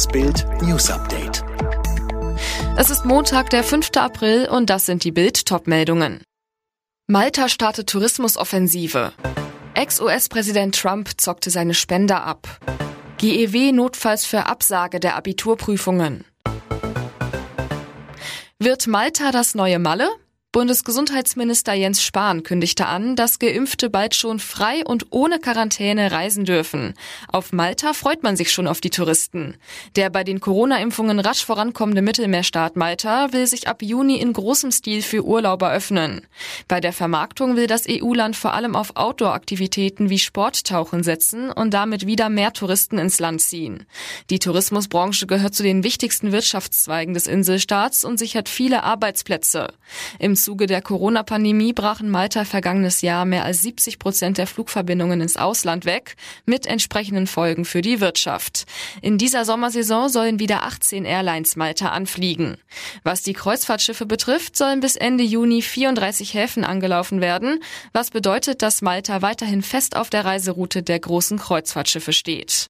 Das Bild News Update. Es ist Montag, der 5. April und das sind die Bild Topmeldungen. Malta startet Tourismusoffensive. Ex-US-Präsident Trump zockte seine Spender ab. GEW notfalls für Absage der Abiturprüfungen. Wird Malta das neue Malle? Bundesgesundheitsminister Jens Spahn kündigte an, dass Geimpfte bald schon frei und ohne Quarantäne reisen dürfen. Auf Malta freut man sich schon auf die Touristen. Der bei den Corona-Impfungen rasch vorankommende Mittelmeerstaat Malta will sich ab Juni in großem Stil für Urlauber öffnen. Bei der Vermarktung will das EU-Land vor allem auf Outdoor-Aktivitäten wie Sporttauchen setzen und damit wieder mehr Touristen ins Land ziehen. Die Tourismusbranche gehört zu den wichtigsten Wirtschaftszweigen des Inselstaats und sichert viele Arbeitsplätze. Im Zuge der Corona-Pandemie brachen Malta vergangenes Jahr mehr als 70 Prozent der Flugverbindungen ins Ausland weg, mit entsprechenden Folgen für die Wirtschaft. In dieser Sommersaison sollen wieder 18 Airlines Malta anfliegen. Was die Kreuzfahrtschiffe betrifft, sollen bis Ende Juni 34 Häfen angelaufen werden, was bedeutet, dass Malta weiterhin fest auf der Reiseroute der großen Kreuzfahrtschiffe steht.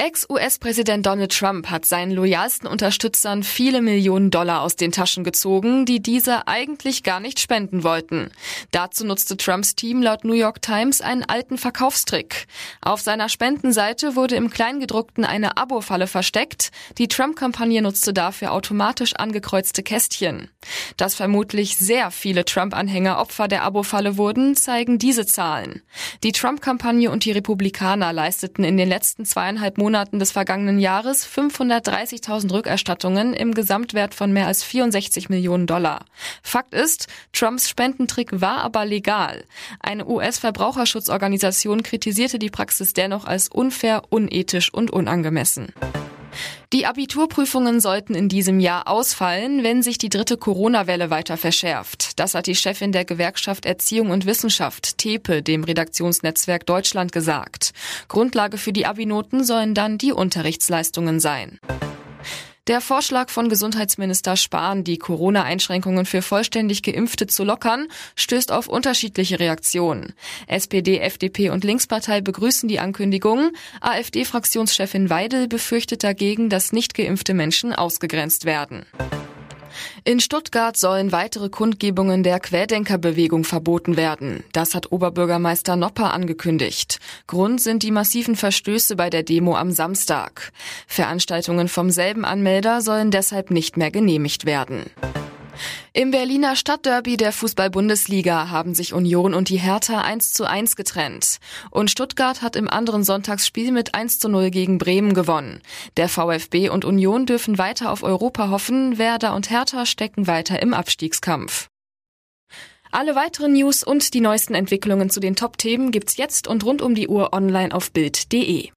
Ex-US-Präsident Donald Trump hat seinen loyalsten Unterstützern viele Millionen Dollar aus den Taschen gezogen, die diese eigentlich gar nicht spenden wollten. Dazu nutzte Trumps Team laut New York Times einen alten Verkaufstrick. Auf seiner Spendenseite wurde im Kleingedruckten eine Abo-Falle versteckt. Die Trump-Kampagne nutzte dafür automatisch angekreuzte Kästchen. Dass vermutlich sehr viele Trump-Anhänger Opfer der Abo-Falle wurden, zeigen diese Zahlen. Die Trump-Kampagne und die Republikaner leisteten in den letzten zweieinhalb Monaten Monaten des vergangenen Jahres 530.000 Rückerstattungen im Gesamtwert von mehr als 64 Millionen Dollar. Fakt ist, Trumps Spendentrick war aber legal. Eine US-Verbraucherschutzorganisation kritisierte die Praxis dennoch als unfair, unethisch und unangemessen. Die Abiturprüfungen sollten in diesem Jahr ausfallen, wenn sich die dritte Corona-Welle weiter verschärft. Das hat die Chefin der Gewerkschaft Erziehung und Wissenschaft, TEPE, dem Redaktionsnetzwerk Deutschland gesagt. Grundlage für die Abinoten sollen dann die Unterrichtsleistungen sein. Der Vorschlag von Gesundheitsminister Spahn, die Corona-Einschränkungen für vollständig Geimpfte zu lockern, stößt auf unterschiedliche Reaktionen. SPD, FDP und Linkspartei begrüßen die Ankündigung. AfD-Fraktionschefin Weidel befürchtet dagegen, dass nicht geimpfte Menschen ausgegrenzt werden. In Stuttgart sollen weitere Kundgebungen der Querdenkerbewegung verboten werden. Das hat Oberbürgermeister Nopper angekündigt. Grund sind die massiven Verstöße bei der Demo am Samstag. Veranstaltungen vom selben Anmelder sollen deshalb nicht mehr genehmigt werden. Im Berliner Stadtderby der Fußball-Bundesliga haben sich Union und die Hertha 1 zu 1 getrennt. Und Stuttgart hat im anderen Sonntagsspiel mit 1 zu 0 gegen Bremen gewonnen. Der VfB und Union dürfen weiter auf Europa hoffen, Werder und Hertha stecken weiter im Abstiegskampf. Alle weiteren News und die neuesten Entwicklungen zu den Top-Themen gibt's jetzt und rund um die Uhr online auf Bild.de.